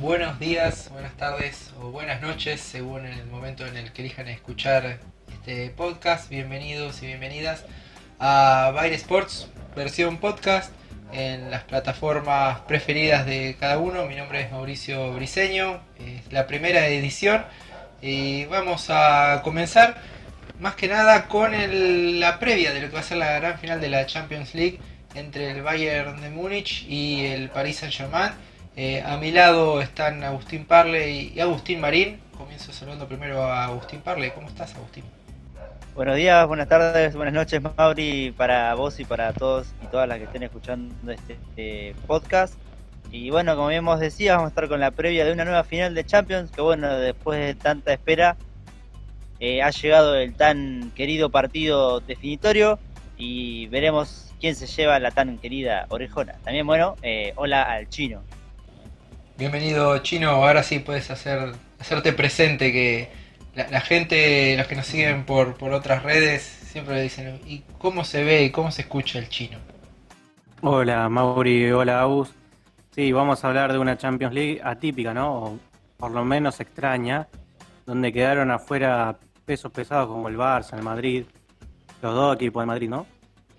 buenos días, buenas tardes o buenas noches, según el momento en el que elijan escuchar este podcast. Bienvenidos y bienvenidas a Baile Sports, versión podcast, en las plataformas preferidas de cada uno. Mi nombre es Mauricio Briseño, es la primera edición y vamos a comenzar más que nada con la previa de lo que va a ser la gran final de la Champions League entre el Bayern de Múnich y el Paris Saint-Germain. Eh, a mi lado están Agustín Parle y Agustín Marín. Comienzo saludando primero a Agustín Parle. ¿Cómo estás, Agustín? Buenos días, buenas tardes, buenas noches, Mauri, para vos y para todos y todas las que estén escuchando este, este podcast. Y bueno, como bien vos decías, vamos a estar con la previa de una nueva final de Champions, que bueno, después de tanta espera, eh, ha llegado el tan querido partido definitorio y veremos quién se lleva la tan querida orejona. También, bueno, eh, hola al chino. Bienvenido, chino. Ahora sí puedes hacer, hacerte presente que la, gente, los que nos siguen por, por otras redes, siempre dicen, ¿y cómo se ve y cómo se escucha el chino? Hola Mauri, hola Agus. Sí, vamos a hablar de una Champions League atípica, ¿no? O por lo menos extraña, donde quedaron afuera pesos pesados como el Barça, el Madrid, los dos equipos de Madrid, ¿no?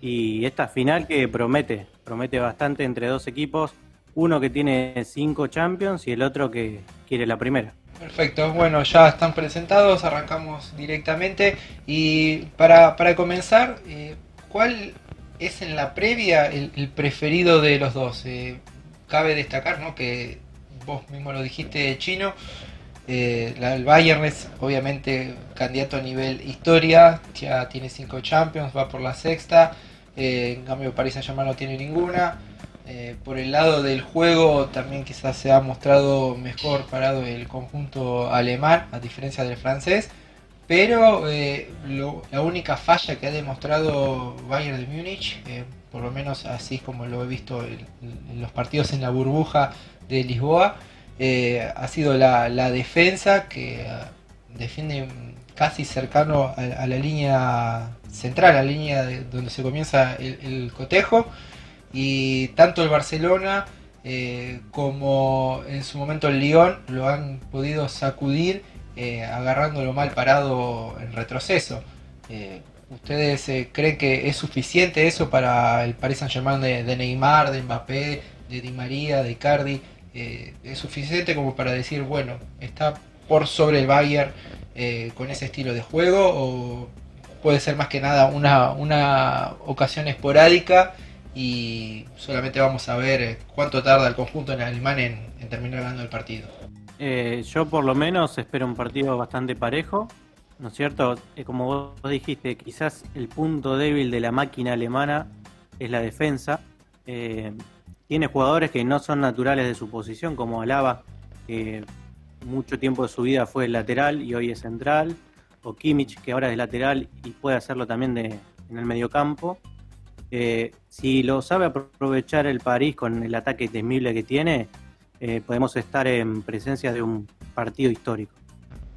Y esta final que promete, promete bastante entre dos equipos, uno que tiene cinco Champions y el otro que quiere la primera. Perfecto, bueno, ya están presentados, arrancamos directamente. Y para, comenzar, eh, ¿cuál es en la previa el, preferido de los dos? Eh, cabe destacar ¿no? que vos mismo lo dijiste, chino. Eh, el Bayern es obviamente candidato a nivel historia, ya tiene cinco Champions, va por la sexta. en cambio, París Saint-Germain no tiene ninguna. Eh, por el lado del juego también quizás se ha mostrado mejor parado el conjunto alemán a diferencia del francés, pero eh, la única falla que ha demostrado Bayern de Múnich, eh, por lo menos así como lo he visto en, los partidos en la burbuja de Lisboa, ha sido la, defensa que defiende casi cercano a, la línea central, a la línea donde se comienza el cotejo y tanto el Barcelona eh, como en su momento el Lyon lo han podido sacudir eh, agarrándolo mal parado en retroceso. Eh, ¿Ustedes creen que es suficiente eso para el Paris Saint Germain de, Neymar, de Mbappé, de Di María, de Cardi? ¿Es suficiente como para decir, bueno, está por sobre el Bayern con ese estilo de juego? ¿O puede ser más que nada una, una ocasión esporádica y solamente vamos a ver eh, cuánto tarda el conjunto en alemán en, terminar ganando el partido. Eh, yo por lo menos espero un partido bastante parejo, ¿no es cierto? Eh, como vos dijiste, quizás el punto débil de la máquina alemana es la defensa. tiene jugadores que no son naturales de su posición, como Alaba, que mucho tiempo de su vida fue lateral y hoy es central, o Kimmich, que ahora es lateral y puede hacerlo también de, en el mediocampo. Eh, si lo sabe aprovechar el París con el ataque temible que tiene, eh, podemos estar en presencia de un partido histórico.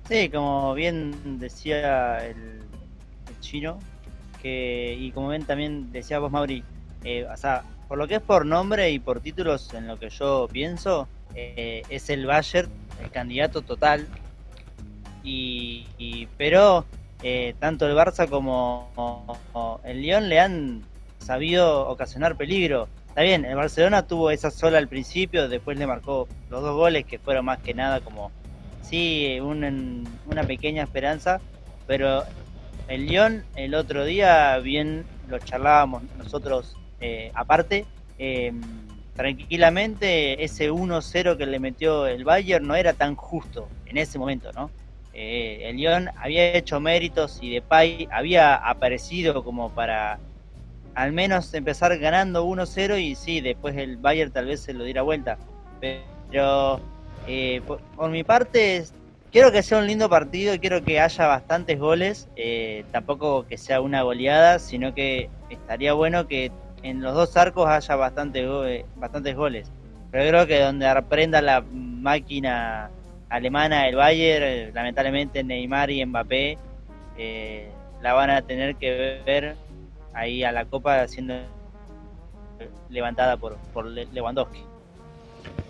Sí, como bien decía el, chino, que, y como bien también decía vos, Mauri, eh, o sea, por lo que es por nombre y por títulos, en lo que yo pienso, es el Bayern el candidato total. Y, pero tanto el Barça como el Lyon le han sabido ocasionar peligro. Está bien, el Barcelona tuvo esa sola al principio, después le marcó los dos goles que fueron más que nada como, sí, una pequeña esperanza, pero el Lyon el otro día, bien lo charlábamos nosotros eh, aparte, eh, tranquilamente ese 1-0 que le metió el Bayern no era tan justo en ese momento, ¿no? Eh, el Lyon había hecho méritos y Depay había aparecido como para al menos empezar ganando 1-0 y sí, después el Bayern tal vez se lo diera vuelta. Pero eh, por, mi parte, quiero que sea un lindo partido, quiero que haya bastantes goles, eh, tampoco que sea una goleada, sino que estaría bueno que en los dos arcos haya bastante bastantes goles. Pero creo que donde aprenda la máquina alemana, el Bayern, eh, lamentablemente Neymar y Mbappé, la van a tener que ver ahí a la copa siendo levantada por, por Lewandowski.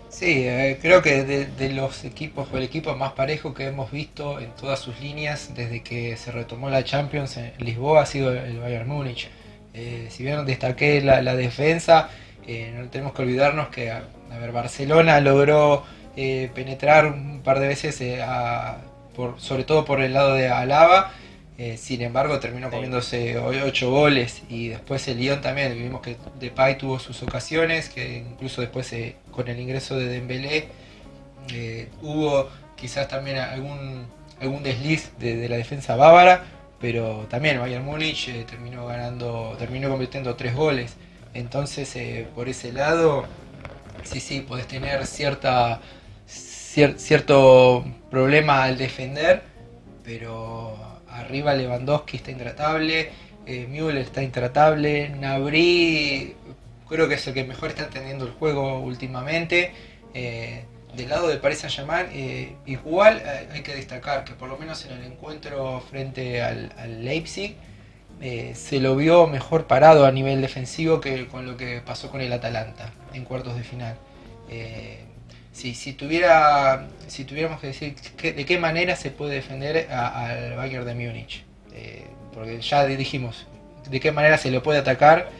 Sí, eh, creo que de, los equipos o el equipo más parejo que hemos visto en todas sus líneas desde que se retomó la Champions en Lisboa ha sido el Bayern Múnich. Eh, si bien destaqué la, defensa, eh, no tenemos que olvidarnos que a, ver, Barcelona logró penetrar un par de veces, por, sobre todo por el lado de Alaba eh, sin embargo, terminó comiéndose 8 goles y después el Lyon también. Vimos que Depay tuvo sus ocasiones, que incluso después eh, con el ingreso de Dembélé eh, hubo quizás también algún, algún desliz de, la defensa bávara, pero también Bayern Múnich terminó ganando, terminó convirtiendo 3 goles. Entonces, por ese lado, sí, sí, podés tener cierta, cierto problema al defender, pero arriba Lewandowski está intratable, eh, Müller está intratable, Nabri creo que es el que mejor está entendiendo el juego últimamente. Eh, del lado de Paris Saint-Germain, eh, igual eh, hay que destacar que por lo menos en el encuentro frente al, Leipzig se lo vio mejor parado a nivel defensivo que con lo que pasó con el Atalanta en cuartos de final si, tuviera, si tuviéramos que decir de qué manera se puede defender al Bayern de Múnich, eh, porque ya dijimos de qué manera se lo puede atacar,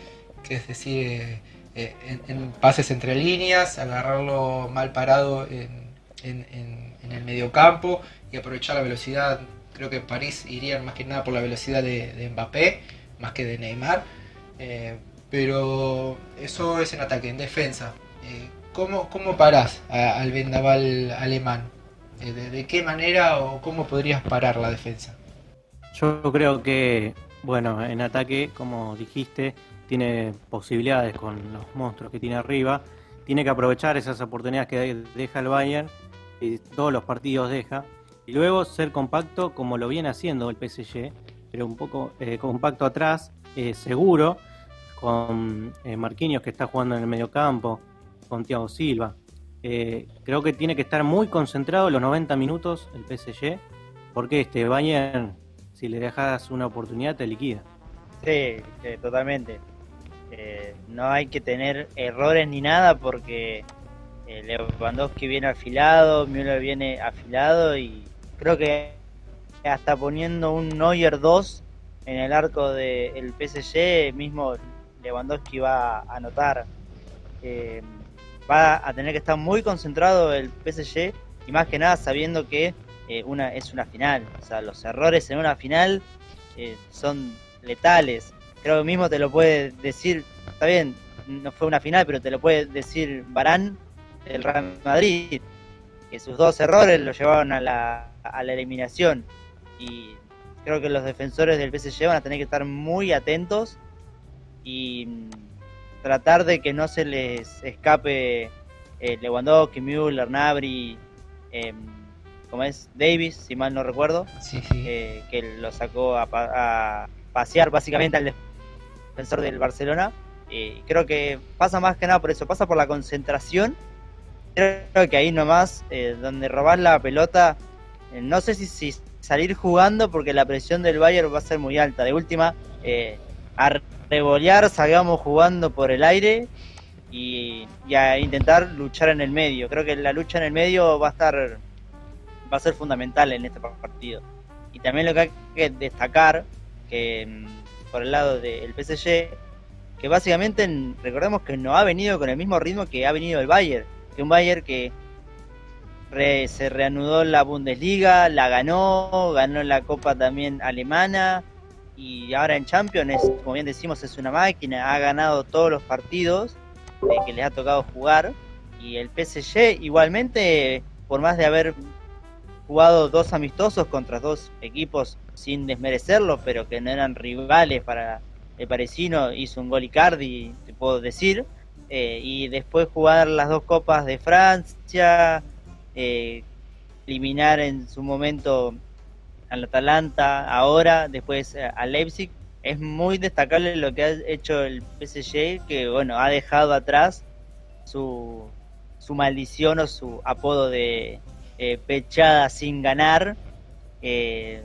que es decir, eh, en, pases entre líneas, agarrarlo mal parado en, el mediocampo y aprovechar la velocidad. Creo que París iría más que nada por la velocidad de, Mbappé, más que de Neymar. Eh, pero eso es en ataque, en defensa. ¿Cómo, cómo parás al vendaval alemán? Eh, ¿De, qué manera o cómo podrías parar la defensa? Yo creo que, bueno, en ataque, como dijiste, tiene posibilidades con los monstruos que tiene arriba. Tiene que aprovechar esas oportunidades que deja el Bayern y todos los partidos deja. Y luego ser compacto como lo viene haciendo el PSG, pero un poco eh, compacto atrás, eh, seguro, con Marquinhos que está jugando en el medio campo, con Thiago Silva. Eh, creo que tiene que estar muy concentrado los 90 minutos el PSG, porque este Bayern, si le dejas una oportunidad, te liquida. Sí, totalmente. Eh, no hay que tener errores ni nada porque eh, Lewandowski viene afilado, Müller viene afilado y creo que hasta poniendo un Neuer 2 en el arco del PSG, mismo Lewandowski va a anotar. Eh, va a tener que estar muy concentrado el PSG y más que nada sabiendo que eh, una es una final. O sea, los errores en una final eh, son letales. Creo que mismo te lo puede decir, está bien, no fue una final, pero te lo puede decir Barán del Real Madrid, que sus dos errores lo llevaron a la, a la eliminación. Y creo que los defensores del PSG van a tener que estar muy atentos y tratar de que no se les escape eh, Lewandowski, Müller, Nabri, eh, como es Davis, si mal no recuerdo, eh, que lo sacó a, pasear básicamente al defensor del Barcelona. y creo que pasa más que nada por eso, pasa por la concentración. Creo que ahí nomás, eh, donde robás la pelota, no sé si, si, salir jugando porque la presión del Bayern va a ser muy alta. De última, revolear, salgamos jugando por el aire y, a intentar luchar en el medio. Creo que la lucha en el medio va a estar va a ser fundamental en este partido. Y también lo que hay que destacar que mm, por el lado del PSG que básicamente recordemos que no ha venido con el mismo ritmo que ha venido el Bayern, que un Bayern que se reanudó la Bundesliga, la ganó, ganó la Copa también alemana, y ahora en Champions, como bien decimos, es una máquina, ha ganado todos los partidos eh, que le ha tocado jugar. Y el PSG igualmente, por más de haber jugado dos amistosos contra dos equipos sin desmerecerlos, pero que no eran rivales para el parisino, hizo un gol Icardi, te puedo decir, eh, y después jugar las dos copas de Francia, eh, eliminar en su momento al Atalanta, ahora, después eh, al Leipzig. Es muy destacable lo que ha hecho el PSG, que bueno, ha dejado atrás su, su maldición o su apodo de eh, pechada sin ganar. Eh,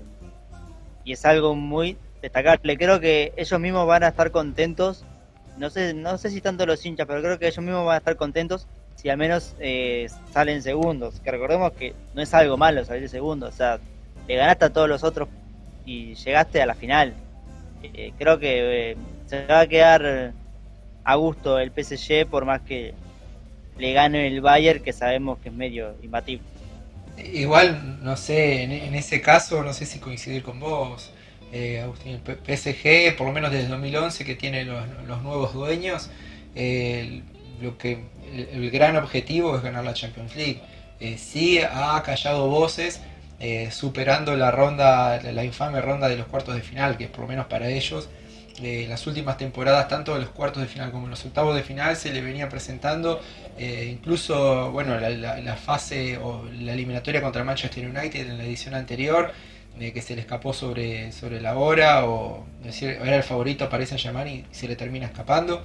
y es algo muy destacable. Creo que ellos mismos van a estar contentos. No sé, no sé si tanto los hinchas, pero creo que ellos mismos van a estar contentos si al menos eh, salen segundos. Que recordemos que no es algo malo salir segundo, o sea, ganaste a todos los otros y llegaste a la final. Eh, creo que eh, se va a quedar a gusto el PSG por más que le gane el Bayern, que sabemos que es medio imbatible. Igual, no sé, en, ese caso, no sé si coincidir con vos, eh, Agustín. El PSG, por lo menos desde 2011, que tiene los, nuevos dueños, lo que el, gran objetivo es ganar la Champions League. Sí ha callado voces eh, superando la ronda, la infame ronda de los cuartos de final, que por lo menos para ellos eh, las últimas temporadas, tanto en los cuartos de final como los octavos de final, se le venía presentando eh, incluso bueno la, fase o la eliminatoria contra Manchester United en la edición anterior, eh, que se le escapó sobre, sobre la hora, o decir, era el favorito para esa llamar y se le termina escapando.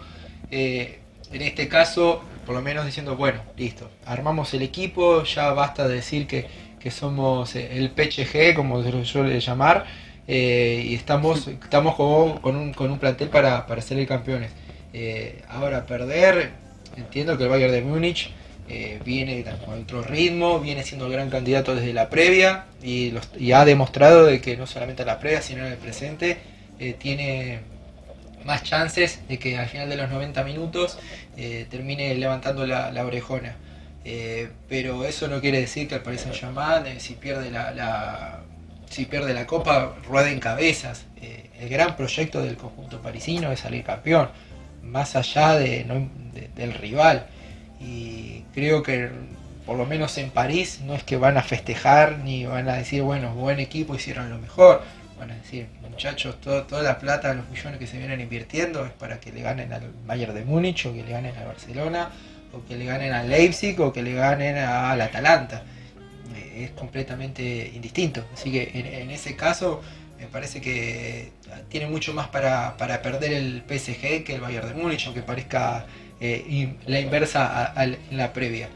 en este caso, por lo menos diciendo, bueno, listo, armamos el equipo, ya basta de decir que, que somos el PHG, como se lo suele llamar. Eh, y estamos, estamos con, un, con un plantel para, para ser campeones. Eh, ahora perder, entiendo que el Bayern de Múnich eh, viene con otro ritmo, viene siendo el gran candidato desde la previa y, ha demostrado de que no solamente en la previa, sino en el presente tiene más chances de que al final de los 90 minutos termine levantando la, orejona. Pero eso no quiere decir que al Paris Saint Germain, si pierde la si pierde la copa, rueda en cabezas. Eh, el gran proyecto del conjunto parisino es salir campeón, más allá de, del rival. Y creo que por lo menos en París no es que van a festejar ni van a decir, bueno, buen equipo, hicieron lo mejor. Van a decir, muchachos, toda la plata, los millones que se vienen invirtiendo es para que le ganen al Bayern de Múnich o que le ganen al Barcelona o que le ganen al Leipzig o que le ganen al Atalanta es completamente indistinto. Así que en, ese caso me parece que tiene mucho más para, perder el PSG que el Bayern de Múnich, aunque parezca eh, la inversa en la previa.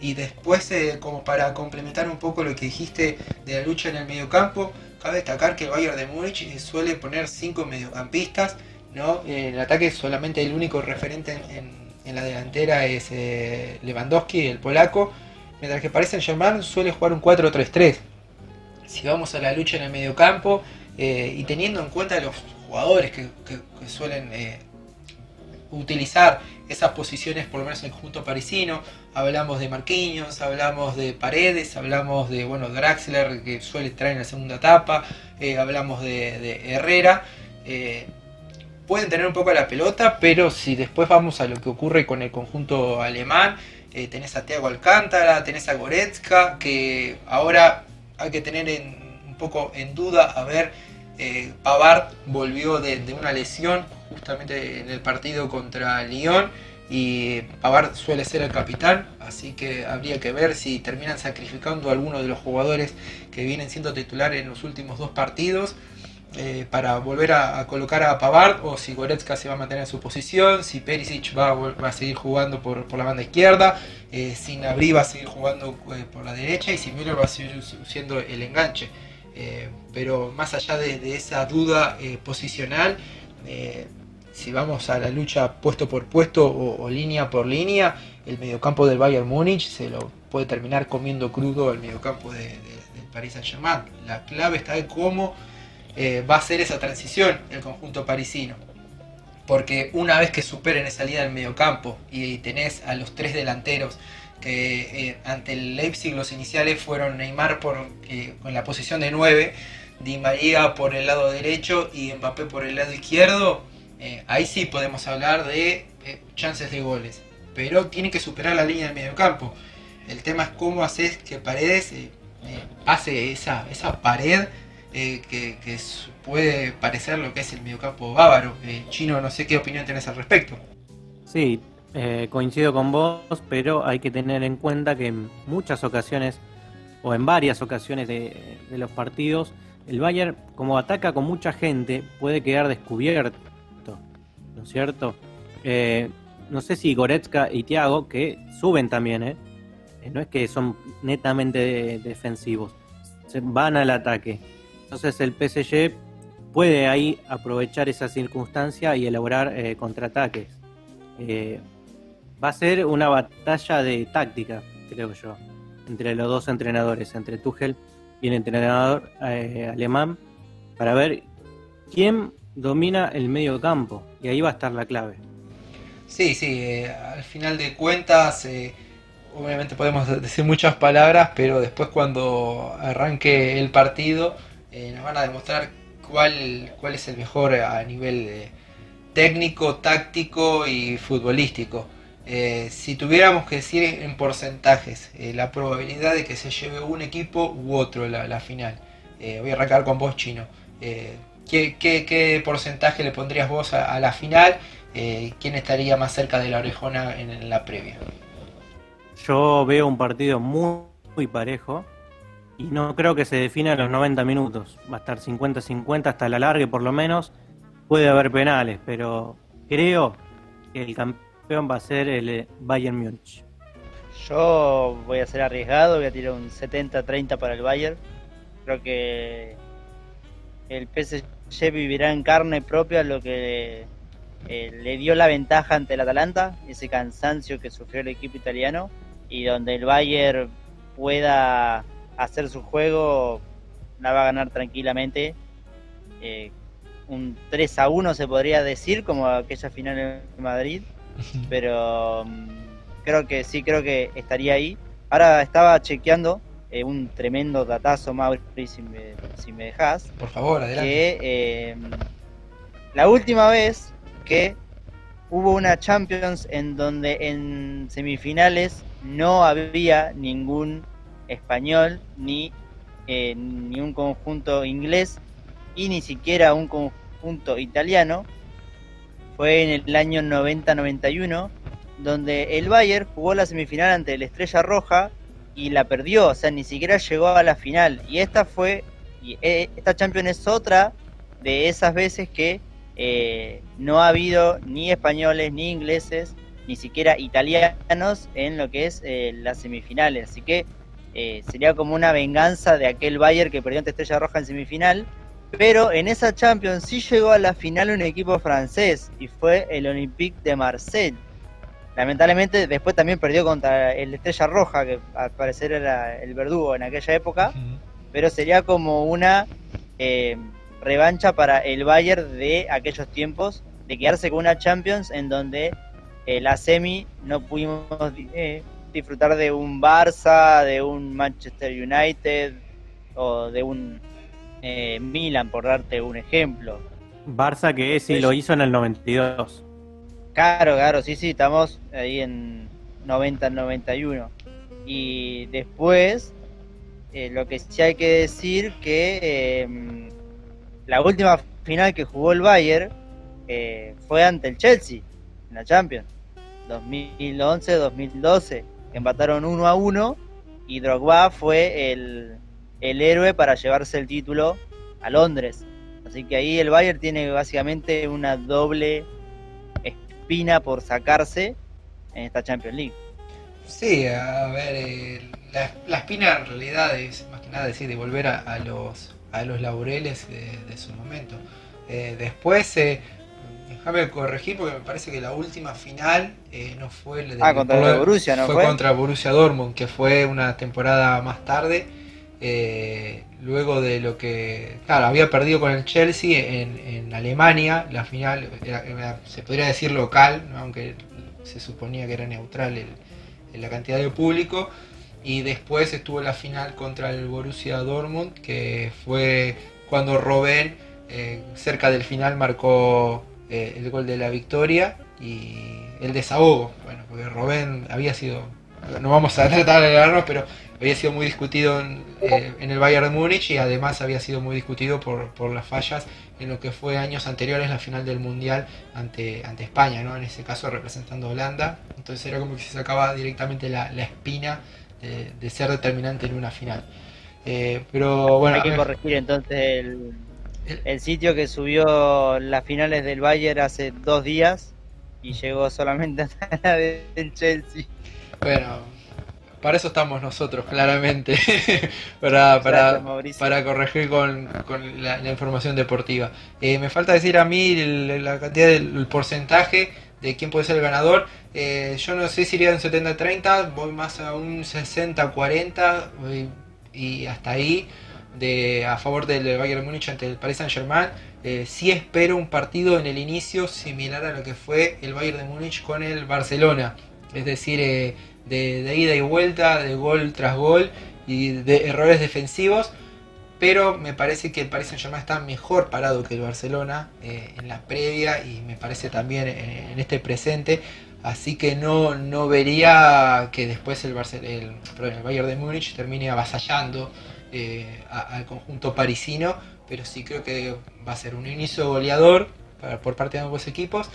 Y después, eh, como para complementar un poco lo que dijiste de la lucha en el mediocampo, cabe destacar que el Bayern de Múnich suele poner cinco mediocampistas, ¿no? El ataque solamente el único referente en, en la delantera es eh, Lewandowski, el polaco, mientras que Saint Germain suele jugar un 4-3-3. Si vamos a la lucha en el mediocampo eh, y teniendo en cuenta los jugadores que, suelen eh, utilizar esas posiciones, por lo menos en el conjunto parisino, hablamos de Marquinhos, hablamos de Paredes, hablamos de bueno Draxler que suele estar en la segunda etapa, eh, hablamos de, Herrera pueden tener un poco la pelota, pero si después vamos a lo que ocurre con el conjunto alemán, eh, tenés a Thiago Alcántara, tenés a Goretzka, que ahora hay que tener un poco en duda a ver, eh, Pavard volvió de, una lesión justamente en el partido contra Lyon y Pavard suele ser el capitán, así que habría que ver si terminan sacrificando a alguno de los jugadores que vienen siendo titular en los últimos dos partidos eh, para volver a, colocar a Pavard o si Goretzka se va a mantener en su posición, si Perisic va, a seguir jugando por, la banda izquierda, eh, si Nabri va a seguir jugando eh, por la derecha y si Müller va a seguir siendo el enganche. pero más allá de, esa duda posicional, si vamos a la lucha puesto por puesto o, línea por línea, el mediocampo del Bayern Múnich se lo puede terminar comiendo crudo el mediocampo de, del Paris Saint Germain. La clave está en cómo eh, va a ser esa transición el conjunto parisino. Porque una vez que superen esa salida del mediocampo y tenés a los tres delanteros que eh, ante el Leipzig los iniciales fueron Neymar por, eh, con la posición de 9, Di María por el lado derecho y Mbappé por el lado izquierdo, ahí sí podemos hablar de chances de goles. Pero tiene que superar la línea del mediocampo. El tema es cómo haces que Paredes pase esa, esa pared eh, que, puede parecer lo que es el mediocampo bávaro. Eh, Chino, no sé qué opinión tenés al respecto. Sí, eh, coincido con vos, pero hay que tener en cuenta que en muchas ocasiones, o en varias ocasiones de, los partidos, el Bayern, como ataca con mucha gente, puede quedar descubierto, ¿no es cierto? no sé si Goretzka y Thiago, que suben también, no es que son netamente defensivos, van al ataque entonces el PSG puede ahí aprovechar esa circunstancia y elaborar eh, contraataques. Eh, va a ser una batalla de táctica, creo yo, entre los dos entrenadores, entre Tuchel y el entrenador eh, alemán, para ver quién domina el medio campo. Y ahí va a estar la clave. Sí, sí, al final de cuentas, obviamente podemos decir muchas palabras, pero después cuando arranque el partido nos van a demostrar cuál, cuál es el mejor a nivel técnico, táctico y futbolístico. Eh, si tuviéramos que decir en porcentajes eh, la probabilidad de que se lleve un equipo u otro la, la final, eh, voy a arrancar con vos, Chino. ¿qué, qué, porcentaje le pondrías vos a, la final? ¿Quién estaría más cerca de la orejona en, la previa? Yo veo un partido muy parejo y no creo que se defina en los 90 minutos. Va a estar 50-50 hasta la larga por lo menos. Puede haber penales, pero creo que el campeón va a ser el eh, Bayern Múnich. Yo voy a ser arriesgado, voy a tirar un 70-30 para el Bayern. Creo que el PSG vivirá en carne propia lo que eh, le dio la ventaja ante el Atalanta, ese cansancio que sufrió el equipo italiano, y donde el Bayern pueda hacer su juego, la va a ganar tranquilamente. Eh, un 3 a 1 se podría decir, como aquella final en Madrid, pero mm, creo que sí, creo que estaría ahí. Ahora estaba chequeando eh, un tremendo datazo, Mauri, si me, si me dejas. Por favor, adelante. Que eh, la última vez que hubo una Champions en donde en semifinales no había ningún español ni, eh, ni un conjunto inglés y ni siquiera un conjunto italiano fue en el año 90-91, donde el Bayern jugó la semifinal ante la Estrella Roja y la perdió, o sea, ni siquiera llegó a la final. Y esta fue, eh, esta Champions es otra de esas veces que eh, no ha habido ni españoles, ni ingleses, ni siquiera italianos en lo que es las semifinales. Así que sería como una venganza de aquel Bayern que perdió ante Estrella Roja en semifinal pero en esa Champions sí llegó a la final un equipo francés y fue el Olympique de Marseille. Lamentablemente después también perdió contra el Estrella Roja, que al parecer era el verdugo en aquella época, pero sería como una eh, revancha para el Bayern de aquellos tiempos, de quedarse con una Champions en donde eh, la semi no pudimos eh, disfrutar de un Barça, de un Manchester United o de un eh, Milan, por darte un ejemplo. Barça que sí lo hizo en el 92. Claro, claro, sí, sí, estamos ahí en 90-91. Y después, eh, lo que sí hay que decir que em, la última final que jugó el Bayern eh, fue ante el Chelsea en la Champions. 2011-2012. Empataron 1 a 1 y Drogba fue el, el héroe para llevarse el título a Londres. Así que ahí el Bayern tiene básicamente una doble espina por sacarse en esta Champions League. Sí, a ver, eh, la, espina en realidad es más que nada decir de volver a, los a los laureles de, su momento. Eh, después, eh, déjame corregir porque me parece que la última final no fue ah, contra Borussia, ¿no fue, fue contra Borussia Dortmund, que fue una temporada más tarde eh, luego de lo que, claro, había perdido con el Chelsea en, Alemania, la final se podría decir local, aunque se suponía que era neutral en la cantidad de público, y después estuvo la final contra el Borussia Dortmund, que fue cuando Robben eh, cerca del final marcó eh, el gol de la victoria y el desahogo, bueno, porque Robben había sido, no vamos a tratar de hablarnos, pero había sido muy discutido eh, en, el Bayern de Múnich y además había sido muy discutido por, por, las fallas en lo que fue años anteriores la final del Mundial ante, ante España, ¿no? en ese caso representando a Holanda. Entonces era como que se sacaba directamente la, la espina de, ser determinante en una final. Eh, pero bueno, Hay que corregir entonces el, el sitio que subió las finales del Bayern hace dos días y llegó solamente hasta la del Chelsea. Bueno, para eso estamos nosotros, claramente, para, para, para, corregir con, la, información deportiva. Eh, me falta decir a mí la cantidad del porcentaje de quién puede ser el ganador. Eh, yo no sé si iría un 70-30, voy más a un 60-40 y hasta ahí de, a favor del Bayern Múnich ante el Paris Saint Germain. Eh, sí espero un partido en el inicio similar a lo que fue el Bayern de Múnich con el Barcelona. Es decir, eh, de, ida y vuelta, de gol tras gol y de errores defensivos. Pero me parece que el Paris Saint Germain está mejor parado que el Barcelona eh, en la previa y me parece también en, este presente. Así que no, no vería que después el, Bayern de Múnich termine avasallando eh, al conjunto parisino, pero sí creo que va a ser un inicio goleador por parte de ambos equipos,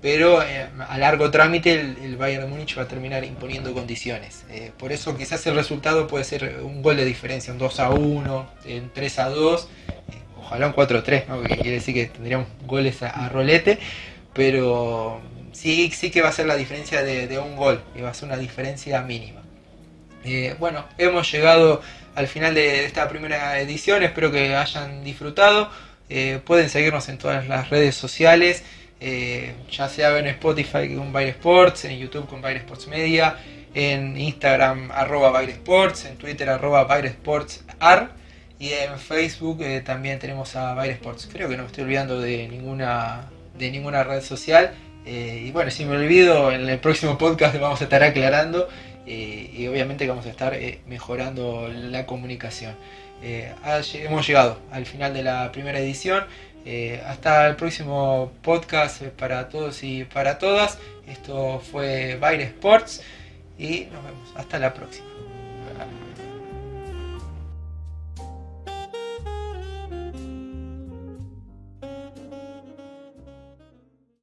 pero eh, a largo trámite el, Bayern de Múnich va a terminar imponiendo condiciones. Eh, por eso quizás el resultado puede ser un gol de diferencia, un 2 a 1, un 3 a 2, ojalá un 4 a 3, que quiere decir que tendríamos goles a, rolete, pero sí, sí que va a ser la diferencia de, un gol, y va a ser una diferencia mínima. bueno, hemos llegado al final de esta primera edición. Espero que hayan disfrutado. Eh, pueden seguirnos en todas las redes sociales, eh, ya sea en Spotify con Baile Sports, en YouTube con Baile Sports Media, en Instagram arroba en Twitter arroba y en Facebook eh, también tenemos a Baile Sports. Creo que no me estoy olvidando de ninguna, de ninguna red social. Y bueno, si me olvido, en el próximo podcast vamos a estar aclarando. Eh, y obviamente vamos a estar eh, mejorando la comunicación. Eh, hemos llegado al final de la primera edición. hasta el próximo podcast para todos y para todas. Esto fue Baile Sports y nos vemos. Hasta la próxima.